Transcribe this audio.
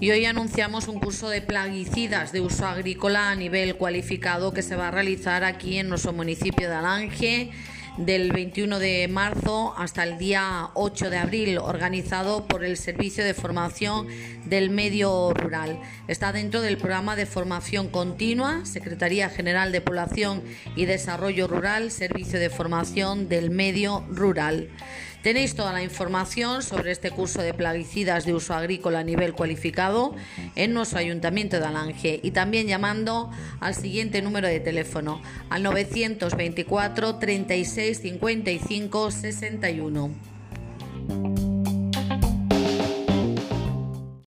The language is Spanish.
Y hoy anunciamos un curso de plaguicidas de uso agrícola a nivel cualificado que se va a realizar aquí en nuestro municipio de Alange del 21 de marzo hasta el día 8 de abril, organizado por el Servicio de Formación del Medio Rural. Está dentro del programa de formación continua, Secretaría General de Población y Desarrollo Rural, Servicio de Formación del Medio Rural. Tenéis toda la información sobre este curso de plaguicidas de uso agrícola a nivel cualificado en nuestro Ayuntamiento de Alange y también llamando al siguiente número de teléfono al 924 36 55 61.